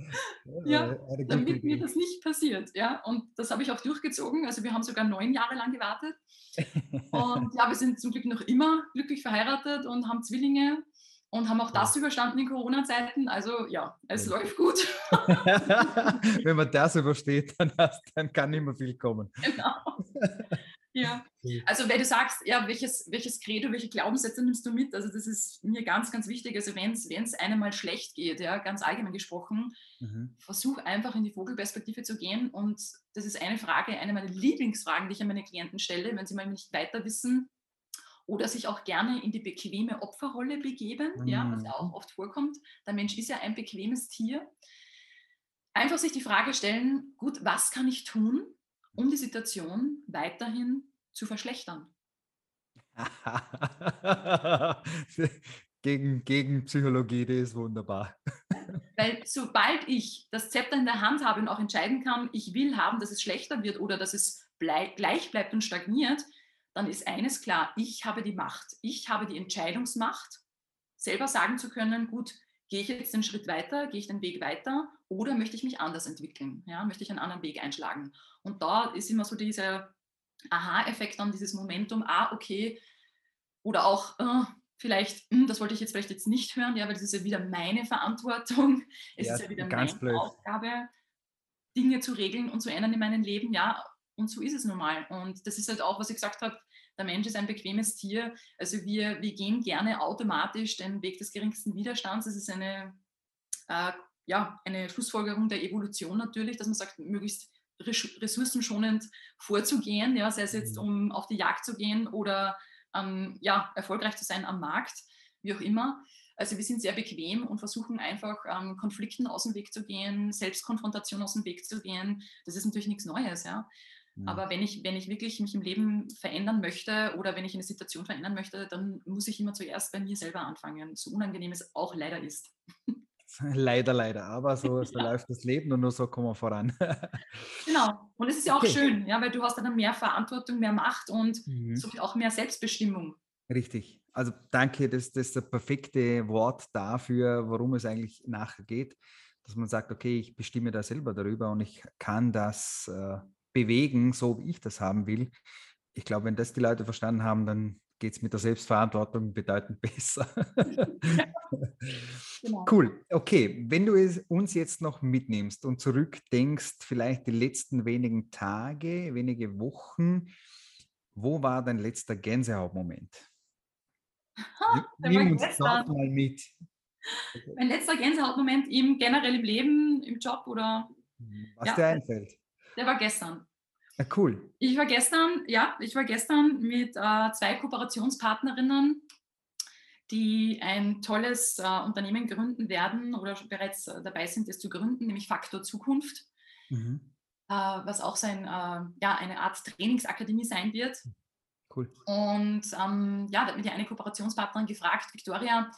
Ja, damit mir das nicht passiert. Ja, und das habe ich auch durchgezogen. Also wir haben sogar neun Jahre lang gewartet. Und ja, wir sind zum Glück noch immer glücklich verheiratet und haben Zwillinge und haben auch das überstanden in Corona-Zeiten. Also ja, es ja. läuft gut. Wenn man das übersteht, dann, dann kann nicht mehr viel kommen. Genau. Ja, also wenn du sagst, ja, welches, welches Credo, welche Glaubenssätze nimmst du mit? Also das ist mir ganz, ganz wichtig. Also wenn es einem mal schlecht geht, ja, ganz allgemein gesprochen, mhm. versuch einfach in die Vogelperspektive zu gehen. Und das ist eine Frage, eine meiner Lieblingsfragen, die ich an meine Klienten stelle, wenn sie mal nicht weiter wissen, oder sich auch gerne in die bequeme Opferrolle begeben, mhm. ja, was ja auch mhm. oft vorkommt. Der Mensch ist ja ein bequemes Tier. Einfach sich die Frage stellen, gut, was kann ich tun, um die Situation weiterhin zu verschlechtern? gegen, gegen Psychologie, das ist wunderbar. Weil sobald ich das Zepter in der Hand habe und auch entscheiden kann, ich will haben, dass es schlechter wird oder dass es bleib, gleich bleibt und stagniert, dann ist eines klar, ich habe die Macht, ich habe die Entscheidungsmacht, selber sagen zu können, gut, gehe ich jetzt den Schritt weiter, gehe ich den Weg weiter oder möchte ich mich anders entwickeln, ja, möchte ich einen anderen Weg einschlagen. Und da ist immer so dieser Aha-Effekt dann, dieses Momentum, ah, okay, oder auch, äh, vielleicht, hm, das wollte ich jetzt vielleicht jetzt nicht hören, ja, weil das ist ja wieder meine Verantwortung, es ja, ist ja wieder meine blöd. Aufgabe, Dinge zu regeln und zu ändern in meinem Leben, ja, und so ist es nun mal. Und das ist halt auch, was ich gesagt habe, der Mensch ist ein bequemes Tier. Also wir, wir gehen gerne automatisch den Weg des geringsten Widerstands. Das ist eine, äh, ja, eine Schlussfolgerung der Evolution natürlich, dass man sagt, möglichst ressourcenschonend vorzugehen, ja, sei es jetzt mhm. um auf die Jagd zu gehen oder ähm, ja, erfolgreich zu sein am Markt, wie auch immer. Also wir sind sehr bequem und versuchen einfach ähm, Konflikten aus dem Weg zu gehen, Selbstkonfrontation aus dem Weg zu gehen. Das ist natürlich nichts Neues, ja. Mhm. Aber wenn ich, wenn ich wirklich mich im Leben verändern möchte oder wenn ich eine Situation verändern möchte, dann muss ich immer zuerst bei mir selber anfangen, so unangenehm es auch leider ist. Leider, leider. Aber so, so ja. läuft das Leben und nur so kommen wir voran. genau. Und es ist ja auch okay. schön, ja, weil du hast dann mehr Verantwortung, mehr Macht und mhm. somit auch mehr Selbstbestimmung. Richtig. Also danke, das, das ist das perfekte Wort dafür, worum es eigentlich nachher geht. Dass man sagt, okay, ich bestimme da selber darüber und ich kann das äh, bewegen, so wie ich das haben will. Ich glaube, wenn das die Leute verstanden haben, dann geht es mit der Selbstverantwortung bedeutend besser. genau. Cool. Okay, wenn du es uns jetzt noch mitnimmst und zurückdenkst, vielleicht die letzten wenigen Tage, wenige Wochen, wo war dein letzter Gänsehautmoment? Nimm uns das mal mit. Mein letzter Gänsehautmoment im generell im Leben, im Job oder? Was ja. dir einfällt. Der war gestern. Ja, cool. Ich war gestern, ja, ich war gestern mit äh, zwei Kooperationspartnerinnen, die ein tolles äh, Unternehmen gründen werden oder bereits äh, dabei sind, es zu gründen, nämlich Faktor Zukunft, mhm. Äh, was auch sein, äh, ja, eine Art Trainingsakademie sein wird. Cool. Und ähm, ja, da hat mir die eine Kooperationspartnerin gefragt, Victoria,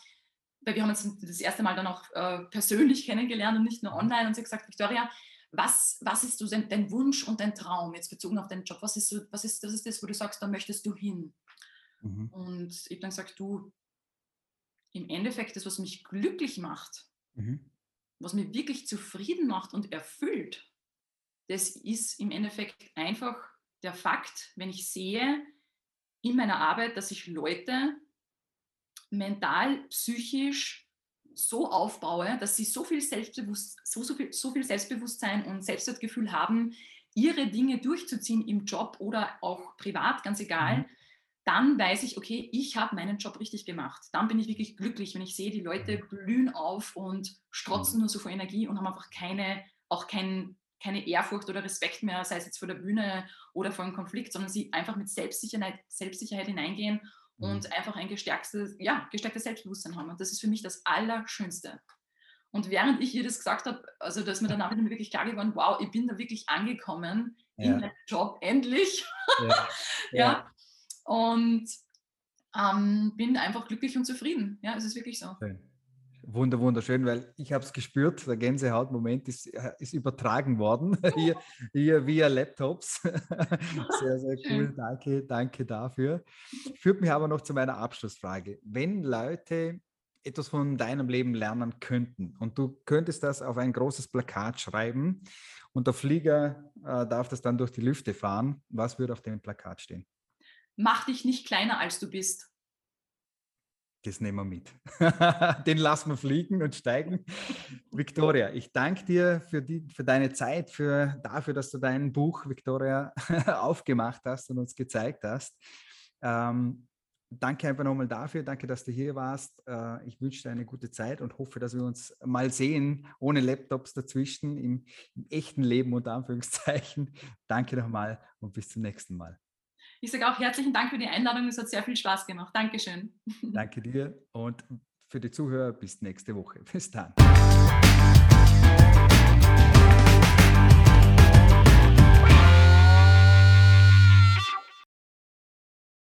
weil wir haben uns das erste Mal dann auch äh, persönlich kennengelernt und nicht nur online, und sie hat gesagt, Victoria, was, was ist so dein, Wunsch und dein Traum jetzt bezogen auf deinen Job? Was ist, so, was ist, das ist das, wo du sagst, da möchtest du hin? Mhm. Und ich habe dann gesagt, du, im Endeffekt, das, was mich glücklich macht, mhm. was mich wirklich zufrieden macht und erfüllt, das ist im Endeffekt einfach der Fakt, wenn ich sehe in meiner Arbeit, dass ich Leute mental, psychisch so aufbaue, dass sie so viel, Selbstbewusst so, so, viel, so viel Selbstbewusstsein und Selbstwertgefühl haben, ihre Dinge durchzuziehen im Job oder auch privat, ganz egal, mhm. dann weiß ich, okay, ich habe meinen Job richtig gemacht. Dann bin ich wirklich glücklich, wenn ich sehe, die Leute blühen auf und strotzen mhm. nur so vor Energie und haben einfach keine, auch kein, keine Ehrfurcht oder Respekt mehr, sei es jetzt vor der Bühne oder vor einem Konflikt, sondern sie einfach mit Selbstsicherheit, Selbstsicherheit hineingehen und mhm. einfach ein gestärktes, ja, gestärktes Selbstbewusstsein haben. Und das ist für mich das Allerschönste. Und während ich ihr das gesagt habe, also dass mir danach mir wirklich klar geworden, wow, ich bin da wirklich angekommen ja. in meinem Job, endlich. Ja. ja. ja. Und ähm, bin einfach glücklich und zufrieden. Ja, es ist wirklich so. Schön. Wunder, wunderschön, weil ich habe es gespürt, der Gänsehautmoment ist, äh, ist übertragen worden, hier, hier via Laptops. Sehr, sehr cool, danke, danke dafür. Führt mich aber noch zu meiner Abschlussfrage. Wenn Leute etwas von deinem Leben lernen könnten und du könntest das auf ein großes Plakat schreiben und der Flieger äh, darf das dann durch die Lüfte fahren, was würde auf dem Plakat stehen? Mach dich nicht kleiner, als du bist. Das nehmen wir mit. Den lassen wir fliegen und steigen. Victoria, ich danke dir für, die, für deine Zeit, für, dafür, dass du dein Buch, Victoria, aufgemacht hast und uns gezeigt hast. Ähm, danke einfach nochmal dafür. Danke, dass du hier warst. Äh, ich wünsche dir eine gute Zeit und hoffe, dass wir uns mal sehen, ohne Laptops dazwischen, im, im echten Leben unter Anführungszeichen. Danke nochmal und bis zum nächsten Mal. Ich sage auch herzlichen Dank für die Einladung. Es hat sehr viel Spaß gemacht. Dankeschön. Danke dir und für die Zuhörer bis nächste Woche. Bis dann.